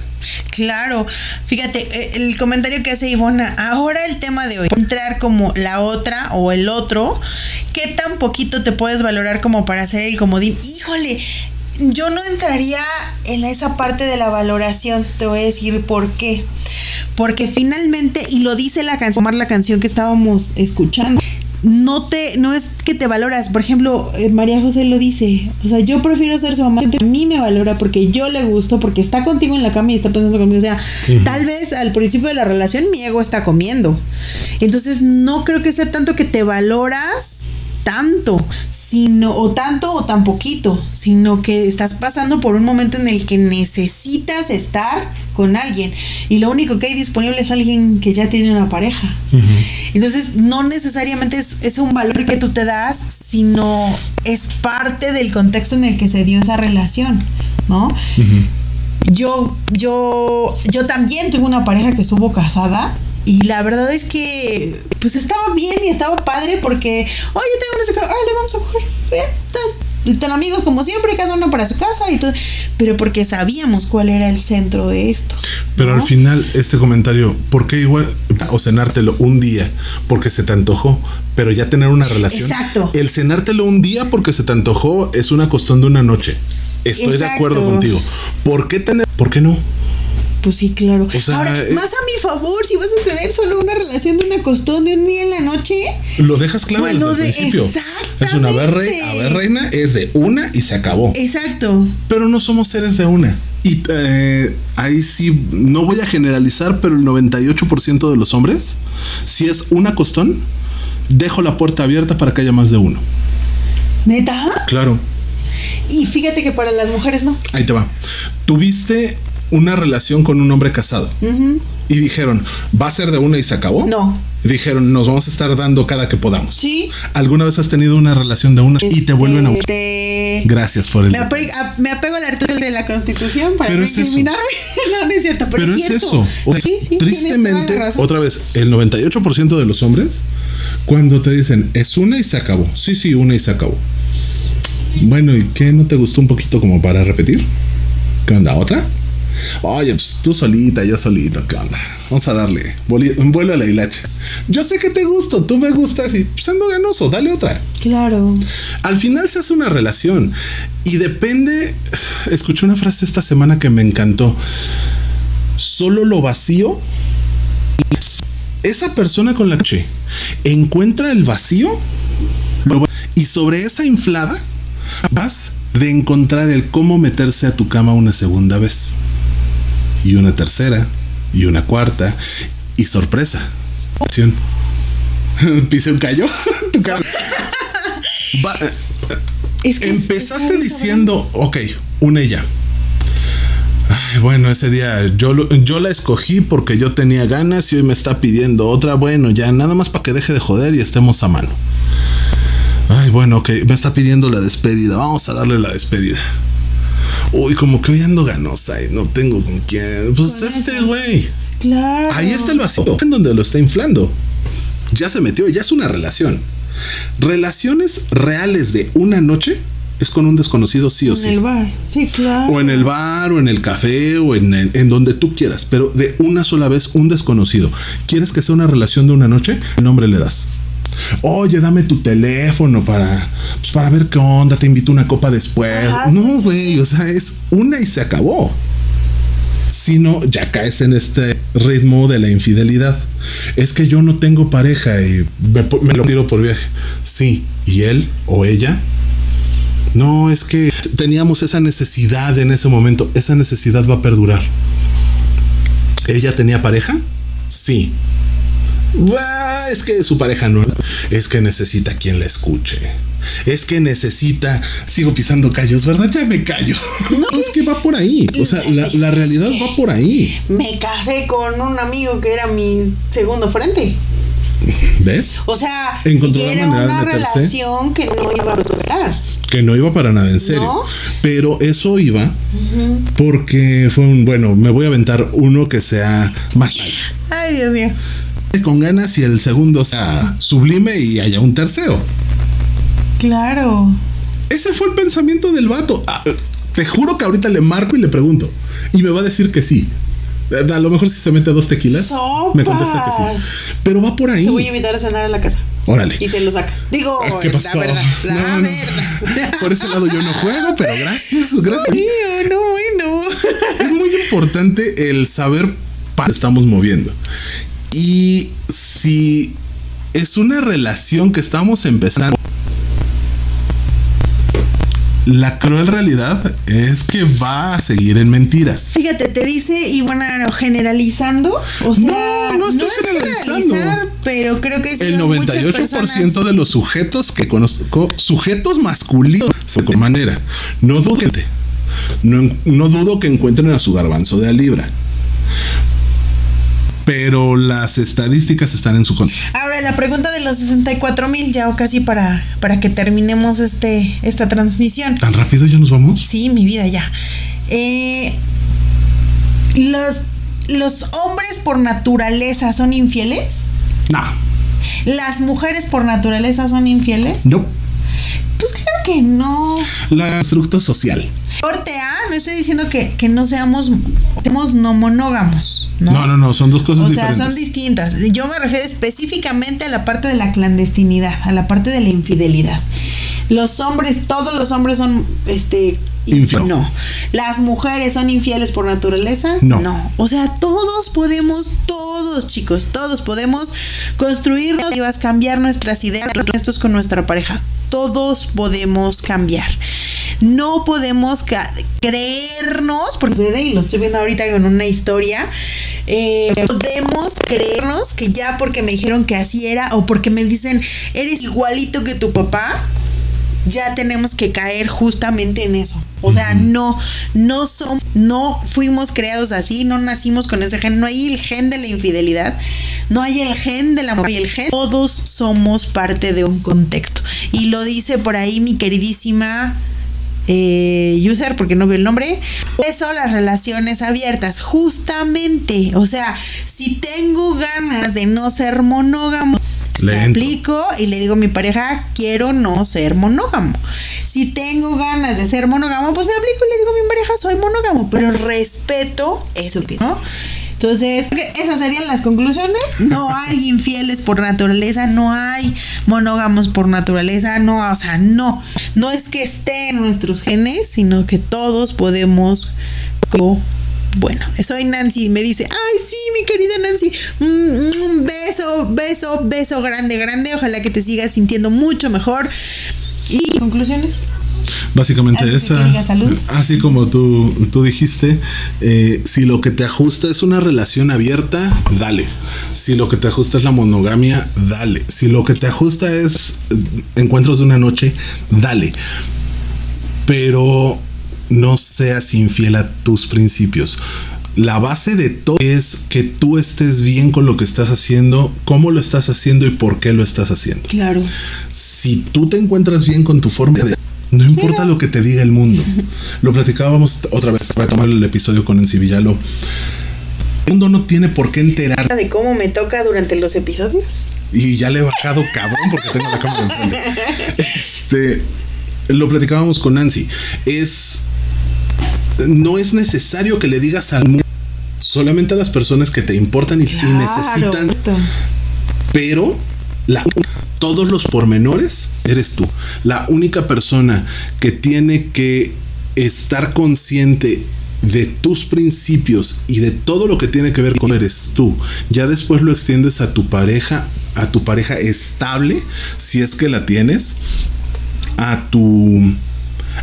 Speaker 2: Claro, fíjate, eh, el comentario que hace Ivona, ahora el tema de hoy, entrar como la otra o el otro, ¿qué tan poquito te puedes valorar como para hacer el comodín? Híjole, yo no entraría en esa parte de la valoración, te voy a decir por qué. Porque finalmente, y lo dice la canción, la canción que estábamos escuchando, no te, no es que te valoras. Por ejemplo, eh, María José lo dice. O sea, yo prefiero ser su amante. A mí me valora porque yo le gusto, porque está contigo en la cama y está pensando conmigo. O sea, tal vez al principio de la relación mi ego está comiendo. Entonces, no creo que sea tanto que te valoras tanto, sino, o tanto o tan poquito, sino que estás pasando por un momento en el que necesitas estar con alguien y lo único que hay disponible es alguien que ya tiene una pareja. Entonces, no necesariamente es, un valor que tú te das, sino es parte del contexto en el que se dio esa relación, ¿no? Yo, yo, yo también tuve una pareja que estuvo casada y la verdad es que, pues estaba bien y estaba padre porque, oye, tengo una órale, vamos a coger, bien, tan, amigos como siempre, cada uno para su casa y todo, pero porque sabíamos cuál era el centro de esto.
Speaker 1: Pero al final, este comentario, ¿por qué igual o cenártelo un día porque se te antojó, pero ya tener una relación?
Speaker 2: Exacto.
Speaker 1: El cenártelo un día porque se te antojó es una costumbre de una noche. Estoy de acuerdo contigo. ¿Por qué tener, por qué no?
Speaker 2: Pues sí, claro. Ahora, eh, más a mi favor, si vas a tener solo una relación de una costón de un día en la noche.
Speaker 1: Lo dejas claro desde el principio. Es una ver, a ver, reina, es de una y se acabó.
Speaker 2: Exacto.
Speaker 1: Pero no somos seres de una. Y eh, ahí sí, no voy a generalizar, pero el 98% de los hombres, si es una costón, dejo la puerta abierta para que haya más de uno.
Speaker 2: ¿Neta?
Speaker 1: Claro.
Speaker 2: Y fíjate que para las mujeres no.
Speaker 1: Ahí te va. Tuviste una relación con un hombre casado. Y dijeron, ¿va a ser de una y se acabó?
Speaker 2: No.
Speaker 1: dijeron, nos vamos a estar dando cada que podamos.
Speaker 2: Sí.
Speaker 1: ¿Alguna vez has tenido una relación de una y te vuelven a...
Speaker 2: Este,
Speaker 1: Gracias por el...
Speaker 2: Me, ape- a- me apego al artículo de la Constitución para
Speaker 1: Pero
Speaker 2: no
Speaker 1: es
Speaker 2: no, no es cierto, pero,
Speaker 1: Pero
Speaker 2: es cierto.
Speaker 1: eso. O sea,
Speaker 2: sí, sí,
Speaker 1: tristemente, otra vez, el 98% de los hombres, cuando te dicen, es una y se acabó. Sí, sí, una y se acabó. Bueno, ¿y qué no te gustó un poquito como para repetir? ¿Qué onda? ¿Otra? Oye, pues tú solita, yo solito, ¿qué onda? Vamos a darle un vuelo a la hilacha. Yo sé que te gusto, tú me gustas y pues ando ganoso, dale otra.
Speaker 2: Claro.
Speaker 1: Al final se hace una relación y depende. Escuché una frase esta semana que me encantó. Solo lo vacío. Esa persona con la que encuentra el vacío y sobre esa inflada vas de encontrar el cómo meterse a tu cama una segunda vez y una tercera y una cuarta y sorpresa. Pise un callo. Tu cara. Va- eh,
Speaker 2: Es que
Speaker 1: Empezaste
Speaker 2: es-
Speaker 1: diciendo, ok, una y ya. Ay, bueno, ese día yo, yo la escogí porque yo tenía ganas y hoy me está pidiendo otra. Bueno, ya nada más para que deje de joder y estemos a mano. Ay, bueno, ok, me está pidiendo la despedida. Vamos a darle la despedida. Uy, como que hoy ando ganosa y no tengo con quién. Pues
Speaker 2: Con
Speaker 1: este güey.
Speaker 2: Claro.
Speaker 1: Ahí está el vacío, en donde lo está inflando. Ya se metió, ya es una relación. Relaciones reales de una noche es con un desconocido sí o
Speaker 2: En
Speaker 1: sí.
Speaker 2: el bar. Sí, claro.
Speaker 1: O en el bar, o en el café, o en, el- en donde tú quieras, pero de una sola vez un desconocido. ¿Quieres que sea una relación de una noche? ¿Qué nombre le das? Oye, dame tu teléfono para, pues, para ver qué onda, te invito a una copa después.
Speaker 2: Ajá,
Speaker 1: no,
Speaker 2: sí,
Speaker 1: güey, o sea, es una y se acabó. Si no, ya caes en este ritmo de la infidelidad. Es que yo no tengo pareja y me, me lo tiro por viaje. Sí, ¿y él o ella? No, es que teníamos esa necesidad en ese momento. Esa necesidad va a perdurar. ¿Ella tenía pareja? Sí. Bah, es que su pareja no. Es que necesita quien la escuche. Es que necesita. Sigo pisando callos, ¿verdad? Ya me callo. No, es que va por ahí. O sea, la, la realidad va por ahí.
Speaker 2: Me casé con un amigo que era mi segundo frente.
Speaker 1: ¿Ves?
Speaker 2: O sea,
Speaker 1: Encontró la
Speaker 2: era
Speaker 1: de
Speaker 2: una relación que no iba a prosperar.
Speaker 1: Que no iba para nada en serio.
Speaker 2: No.
Speaker 1: Pero eso iba porque fue un. Bueno, me voy a aventar uno que sea más.
Speaker 2: Ay, Dios mío.
Speaker 1: Con ganas y el segundo sea sublime y haya un tercero.
Speaker 2: Claro.
Speaker 1: Ese fue el pensamiento del vato. Ah, eh, te juro que ahorita le marco y le pregunto. Y me va a decir que sí. A lo mejor si se mete dos tequilas,
Speaker 2: Sopas.
Speaker 1: me contesta que sí. Pero va por ahí.
Speaker 2: Te voy a invitar a cenar a la casa.
Speaker 1: Órale.
Speaker 2: Y se lo sacas. Digo,
Speaker 1: Ah, ¿Qué pasó?
Speaker 2: la verdad. La
Speaker 1: No, no.
Speaker 2: verdad.
Speaker 1: Por ese lado yo no juego, pero gracias, gracias.
Speaker 2: No, bueno.
Speaker 1: es muy importante el saber para estamos moviendo. Y si es una relación que estamos empezando, la cruel realidad es que va a seguir en mentiras.
Speaker 2: Fíjate, te dice, y bueno, generalizando, o sea,
Speaker 1: No, no estoy
Speaker 2: es
Speaker 1: generalizando.
Speaker 2: generalizar, pero creo que sí
Speaker 1: El
Speaker 2: son muchas
Speaker 1: 98%
Speaker 2: personas-
Speaker 1: de los sujetos que conozco, sujetos masculinos, de manera, no dudo, no, no dudo que encuentren a su garbanzo de a libra. Pero las estadísticas están en su contra.
Speaker 2: Ahora, la pregunta de los 64 mil, ya o casi para, para que terminemos este, esta transmisión.
Speaker 1: ¿Tan rápido ya nos vamos?
Speaker 2: Sí, mi vida, ya. Eh, los, ¿Los hombres por naturaleza son infieles?
Speaker 1: No.
Speaker 2: ¿Las mujeres por naturaleza son infieles?
Speaker 1: No.
Speaker 2: Pues claro que no.
Speaker 1: La constructo social.
Speaker 2: Corte A, no estoy diciendo que, que no seamos, seamos no monógamos. ¿no?
Speaker 1: No, no, no, son dos cosas
Speaker 2: O sea,
Speaker 1: diferentes.
Speaker 2: son distintas. Yo me refiero específicamente a la parte de la clandestinidad, a la parte de la infidelidad. Los hombres, todos los hombres son este
Speaker 1: Infiel.
Speaker 2: No. Las mujeres son infieles por naturaleza?
Speaker 1: No.
Speaker 2: O sea, todos podemos, todos chicos, todos podemos construir cambiar nuestras ideas, estos con nuestra pareja. Todos podemos cambiar. No podemos creernos, porque y lo estoy viendo ahorita con una historia, eh, podemos creernos que ya porque me dijeron que así era o porque me dicen eres igualito que tu papá, ya tenemos que caer justamente en eso. O sea, no, no somos, no fuimos creados así, no nacimos con ese gen, no hay el gen de la infidelidad. No hay el gen de la mujer y el gen. Todos somos parte de un contexto. Y lo dice por ahí mi queridísima eh, user, porque no veo el nombre. Eso, las relaciones abiertas, justamente. O sea, si tengo ganas de no ser monógamo, le aplico y le digo a mi pareja, quiero no ser monógamo. Si tengo ganas de ser monógamo, pues me aplico y le digo a mi pareja, soy monógamo, pero respeto eso que no. Entonces, esas serían las conclusiones. No hay infieles por naturaleza, no hay monógamos por naturaleza, no, o sea, no. No es que esté en nuestros genes, sino que todos podemos bueno, soy Nancy, me dice, ay, sí, mi querida Nancy, un beso, beso, beso grande, grande, ojalá que te sigas sintiendo mucho mejor. ¿Y conclusiones?
Speaker 1: Básicamente esa, así como tú, tú dijiste, eh, si lo que te ajusta es una relación abierta, dale. Si lo que te ajusta es la monogamia, dale. Si lo que te ajusta es eh, encuentros de una noche, dale. Pero no seas infiel a tus principios. La base de todo es que tú estés bien con lo que estás haciendo, cómo lo estás haciendo y por qué lo estás haciendo.
Speaker 2: Claro.
Speaker 1: Si tú te encuentras bien con tu forma de no importa lo que te diga el mundo. Lo platicábamos otra vez para tomar el episodio con Nancy Villalo. El mundo no tiene por qué enterar
Speaker 2: de cómo me toca durante los episodios.
Speaker 1: Y ya le he bajado cabrón porque tengo la cámara enfrente. Este, lo platicábamos con Nancy. Es no es necesario que le digas al mundo, solamente a las personas que te importan y, necesitan. Pero la, todos los pormenores eres tú. La única persona que tiene que estar consciente de tus principios y de todo lo que tiene que ver con eres tú. Ya después lo extiendes a tu pareja, a tu pareja estable, si es que la tienes, a tu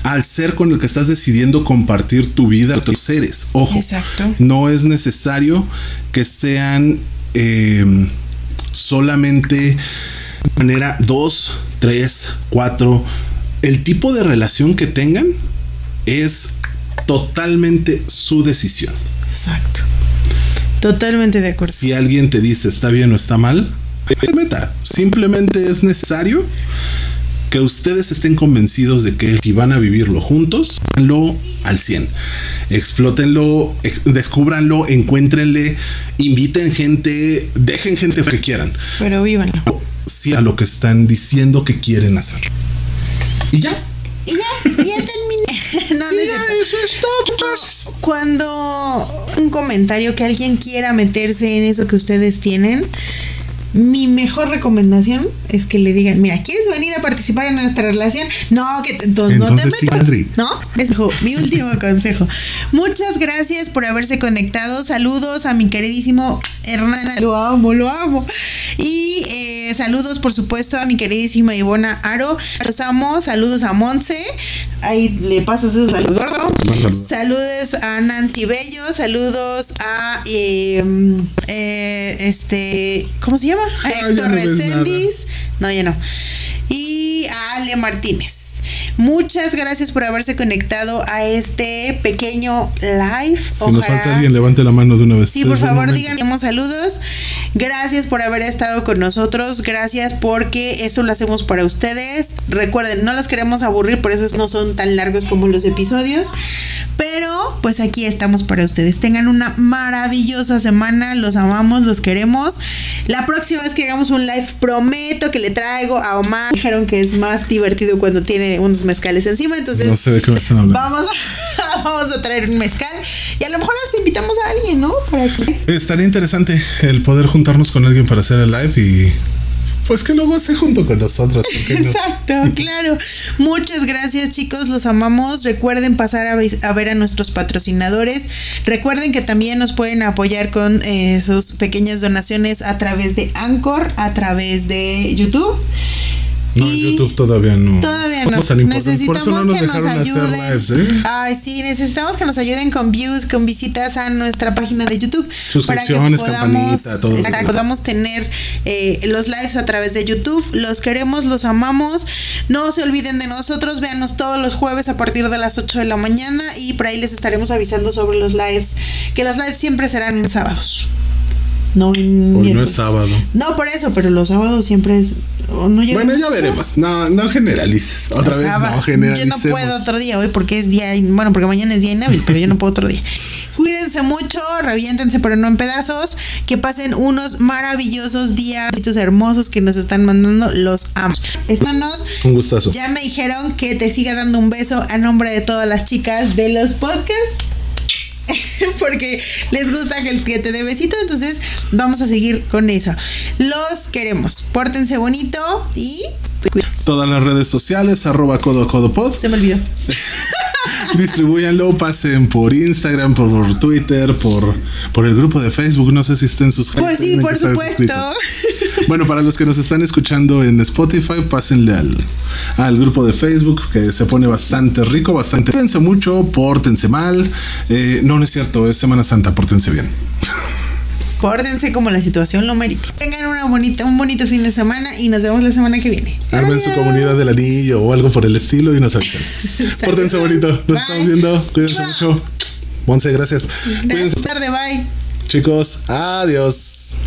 Speaker 1: al ser con el que estás decidiendo compartir tu vida a tus seres. Ojo, no es necesario que sean em, solamente de manera dos, tres, cuatro. El tipo de relación que tengan es totalmente su decisión.
Speaker 2: Exacto. Totalmente de acuerdo.
Speaker 1: Si alguien te dice está bien o está mal, meta. Simplemente es necesario que ustedes estén convencidos de que si van a vivirlo juntos, lo al 100. Explótenlo, descúbranlo, encuéntrenle, inviten gente, dejen gente que quieran.
Speaker 2: Pero vívanlo.
Speaker 1: Sí a lo que están diciendo que quieren hacer. Y ya.
Speaker 2: Y ya, ya terminé. no, no eso es todo. Cuando un comentario que alguien quiera meterse en eso que ustedes tienen, mi mejor recomendación es que le digan, mira, ¿quieres venir a participar en nuestra relación? No, que entonces, no te metas. No, es mi último consejo. Muchas gracias por haberse conectado. Saludos a mi queridísimo Hernán. Lo amo, lo amo. Y eh, saludos, por supuesto, a mi queridísima Ivona Aro. Los amo. Saludos a Monse. Ahí le pasas esos a los gordos. Saludos a Nancy Bello. Saludos a eh, eh, este, ¿cómo se llama? A Héctor no, ya no. Y a Ale Martínez. Muchas gracias por haberse conectado a este pequeño live.
Speaker 1: Si nos falta alguien, levante la mano de una vez.
Speaker 2: Sí, por favor, díganos saludos. Gracias por haber estado con nosotros. Gracias porque esto lo hacemos para ustedes. Recuerden, no los queremos aburrir, por eso no son tan largos como los episodios. Pero pues aquí estamos para ustedes. Tengan una maravillosa semana. Los amamos, los queremos. La próxima vez que hagamos un live, prometo que le traigo a Omar. Dijeron que es más divertido cuando tiene unos mezcales encima. Entonces,
Speaker 1: no sé de qué me están hablando.
Speaker 2: Vamos a, vamos a traer un mezcal. Y a lo mejor hasta invitamos a alguien, ¿no? Para
Speaker 1: Estaría interesante el poder juntarnos con alguien para hacer el live y pues que luego se junto con nosotros.
Speaker 2: Exacto, claro. Muchas gracias chicos, los amamos. Recuerden pasar a, ver a nuestros patrocinadores. Recuerden que también nos pueden apoyar con eh, sus pequeñas donaciones a través de Anchor, a través de YouTube.
Speaker 1: No, YouTube todavía no.
Speaker 2: Todavía no. Necesitamos que nos ayuden. ¿eh? Ay, sí, necesitamos que nos ayuden con views, con visitas a nuestra página de YouTube.
Speaker 1: para que podamos, todo
Speaker 2: podamos tener eh, los lives a través de YouTube. Los queremos, los amamos. No se olviden de nosotros. Véanos todos los jueves a partir de las 8 de la mañana. Y por ahí les estaremos avisando sobre los lives. Que los lives siempre serán en sábados. No
Speaker 1: Hoy no es sábado.
Speaker 2: No, por eso, pero los sábados siempre es. o no llega
Speaker 1: Bueno, ya veremos. No, no generalices. Otra
Speaker 2: Los
Speaker 1: vez, no generalicemos.
Speaker 2: Yo no puedo otro día hoy porque es día. Bueno, porque mañana es día inhábil, pero yo no puedo otro día. Cuídense mucho, reviéntense, pero no en pedazos. Que pasen unos maravillosos días, estos hermosos que nos están mandando. Los amo. Estános.
Speaker 1: Un gustazo.
Speaker 2: Ya me dijeron que te siga dando un beso a nombre de todas las chicas de los podcasts. Porque les gusta que, el- que te dé besito, entonces vamos a seguir con eso. Los queremos. Pórtense bonito y.
Speaker 1: Todas las redes sociales, arroba codo codo pod.
Speaker 2: Se me olvidó.
Speaker 1: Distribuyanlo, pasen por Instagram, por, por Twitter, por, por el grupo de Facebook. No sé si estén suscritos.
Speaker 2: Pues sí, por supuesto.
Speaker 1: Bueno, para los que nos están escuchando en Spotify, pásenle al, al grupo de Facebook que se pone bastante rico, bastante. Pórtense mucho, pórtense mal. Eh, no, no es cierto, es Semana Santa, pórtense bien.
Speaker 2: Pórtense como la situación lo merite. Tengan una bonita, un bonito fin de semana y nos vemos la semana que viene.
Speaker 1: Armen su comunidad del anillo o algo por el estilo y nos avisan. Pórtense bonito, nos
Speaker 2: Bye.
Speaker 1: estamos viendo. Cuídense mucho. Monse, gracias.
Speaker 2: Gracias,
Speaker 1: Cuídense,
Speaker 2: tarde, bye.
Speaker 1: chicos. Adiós.